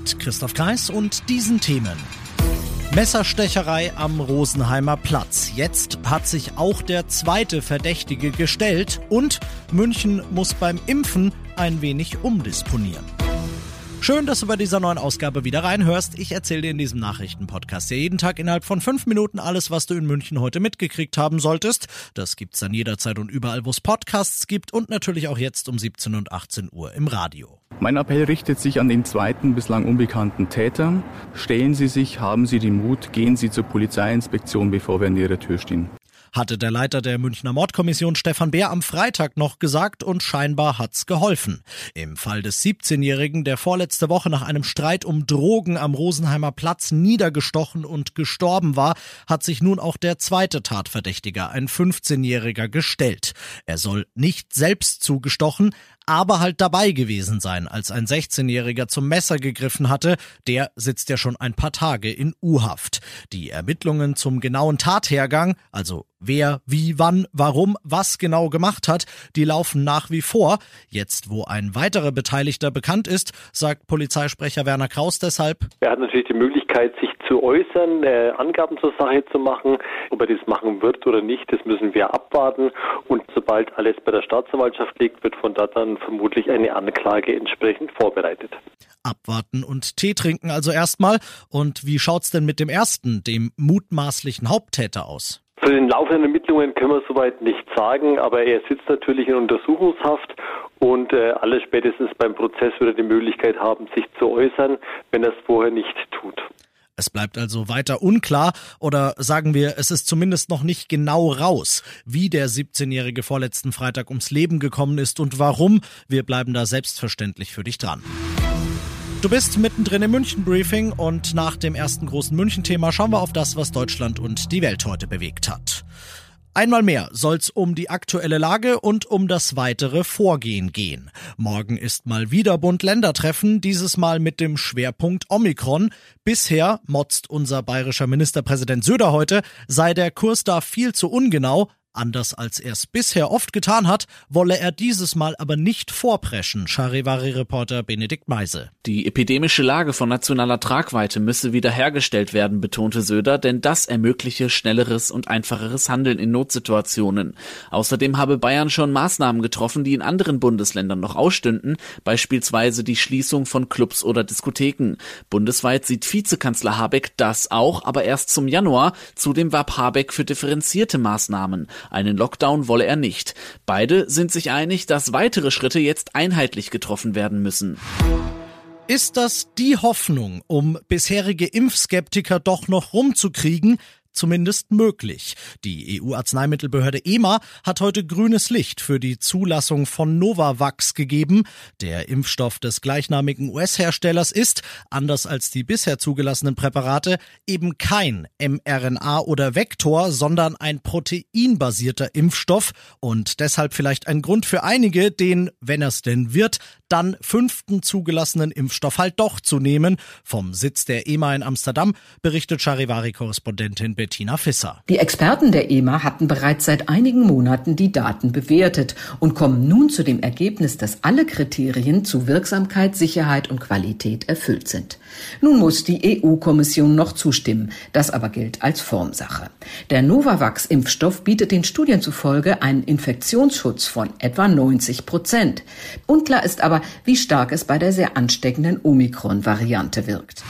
Mit Christoph Kreis und diesen Themen. Messerstecherei am Rosenheimer Platz. Jetzt hat sich auch der zweite Verdächtige gestellt und München muss beim Impfen ein wenig umdisponieren. Schön, dass du bei dieser neuen Ausgabe wieder reinhörst. Ich erzähle dir in diesem Nachrichtenpodcast ja jeden Tag innerhalb von fünf Minuten alles, was du in München heute mitgekriegt haben solltest. Das gibt's dann jederzeit und überall, wo es Podcasts gibt und natürlich auch jetzt um 17 und 18 Uhr im Radio. Mein Appell richtet sich an den zweiten bislang unbekannten Täter. Stellen Sie sich, haben Sie den Mut, gehen Sie zur Polizeiinspektion, bevor wir an Ihrer Tür stehen hatte der Leiter der Münchner Mordkommission Stefan Bär am Freitag noch gesagt und scheinbar hat's geholfen. Im Fall des 17-Jährigen, der vorletzte Woche nach einem Streit um Drogen am Rosenheimer Platz niedergestochen und gestorben war, hat sich nun auch der zweite Tatverdächtiger, ein 15-Jähriger, gestellt. Er soll nicht selbst zugestochen, aber halt dabei gewesen sein, als ein 16-Jähriger zum Messer gegriffen hatte. Der sitzt ja schon ein paar Tage in U-Haft. Die Ermittlungen zum genauen Tathergang, also wer, wie, wann, warum, was genau gemacht hat, die laufen nach wie vor. Jetzt, wo ein weiterer Beteiligter bekannt ist, sagt Polizeisprecher Werner Kraus deshalb. Er hat natürlich die Möglichkeit, sich zu äußern, äh, Angaben zur Sache zu machen. Ob er das machen wird oder nicht, das müssen wir abwarten. Und sobald alles bei der Staatsanwaltschaft liegt, wird von dort dann vermutlich eine Anklage entsprechend vorbereitet. Abwarten und Tee trinken also erstmal. Und wie schaut's denn mit dem ersten, dem mutmaßlichen Haupttäter aus? Für den laufenden Ermittlungen können wir soweit nichts sagen, aber er sitzt natürlich in Untersuchungshaft und äh, alle spätestens beim Prozess wird er die Möglichkeit haben, sich zu äußern, wenn er es vorher nicht tut. Es bleibt also weiter unklar oder sagen wir, es ist zumindest noch nicht genau raus, wie der 17-Jährige vorletzten Freitag ums Leben gekommen ist und warum. Wir bleiben da selbstverständlich für dich dran. Du bist mittendrin im München Briefing und nach dem ersten großen München Thema schauen wir auf das, was Deutschland und die Welt heute bewegt hat. Einmal mehr soll's um die aktuelle Lage und um das weitere Vorgehen gehen. Morgen ist mal wieder Bund-Länder-Treffen, dieses Mal mit dem Schwerpunkt Omikron. Bisher, motzt unser bayerischer Ministerpräsident Söder heute, sei der Kurs da viel zu ungenau, Anders als er es bisher oft getan hat, wolle er dieses Mal aber nicht vorpreschen, Charivari-Reporter Benedikt Meise. Die epidemische Lage von nationaler Tragweite müsse wiederhergestellt werden, betonte Söder, denn das ermögliche schnelleres und einfacheres Handeln in Notsituationen. Außerdem habe Bayern schon Maßnahmen getroffen, die in anderen Bundesländern noch ausstünden, beispielsweise die Schließung von Clubs oder Diskotheken. Bundesweit sieht Vizekanzler Habeck das auch, aber erst zum Januar. Zudem warb Habeck für differenzierte Maßnahmen. Einen Lockdown wolle er nicht. Beide sind sich einig, dass weitere Schritte jetzt einheitlich getroffen werden müssen. Ist das die Hoffnung, um bisherige Impfskeptiker doch noch rumzukriegen, zumindest möglich. Die EU-Arzneimittelbehörde EMA hat heute grünes Licht für die Zulassung von Novavax gegeben. Der Impfstoff des gleichnamigen US-Herstellers ist, anders als die bisher zugelassenen Präparate, eben kein mRNA oder Vektor, sondern ein proteinbasierter Impfstoff und deshalb vielleicht ein Grund für einige, den, wenn es denn wird, dann fünften zugelassenen Impfstoff halt doch zu nehmen. Vom Sitz der EMA in Amsterdam berichtet Charivari-Korrespondentin Bettina Fisser. Die Experten der EMA hatten bereits seit einigen Monaten die Daten bewertet und kommen nun zu dem Ergebnis, dass alle Kriterien zu Wirksamkeit, Sicherheit und Qualität erfüllt sind. Nun muss die EU-Kommission noch zustimmen. Das aber gilt als Formsache. Der Novavax-Impfstoff bietet den Studien zufolge einen Infektionsschutz von etwa 90 Prozent. Unklar ist aber, wie stark es bei der sehr ansteckenden Omikron-Variante wirkt.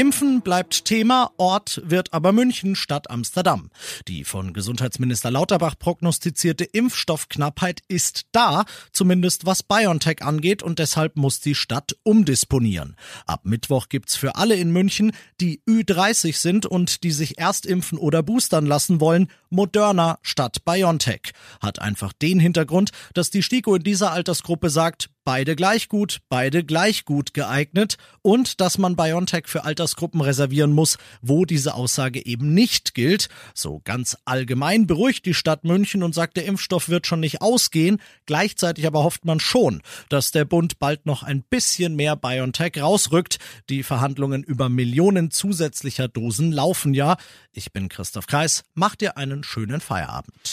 Impfen bleibt Thema, Ort wird aber München statt Amsterdam. Die von Gesundheitsminister Lauterbach prognostizierte Impfstoffknappheit ist da, zumindest was BioNTech angeht, und deshalb muss die Stadt umdisponieren. Ab Mittwoch gibt's für alle in München, die Ü30 sind und die sich erst impfen oder boostern lassen wollen, Moderna statt BioNTech. Hat einfach den Hintergrund, dass die STIKO in dieser Altersgruppe sagt, beide gleich gut, beide gleich gut geeignet und dass man BioNTech für Altersgruppen reservieren muss, wo diese Aussage eben nicht gilt. So ganz allgemein beruhigt die Stadt München und sagt, der Impfstoff wird schon nicht ausgehen. Gleichzeitig aber hofft man schon, dass der Bund bald noch ein bisschen mehr BioNTech rausrückt. Die Verhandlungen über Millionen zusätzlicher Dosen laufen ja. Ich bin Christoph Kreis. Macht dir einen schönen Feierabend.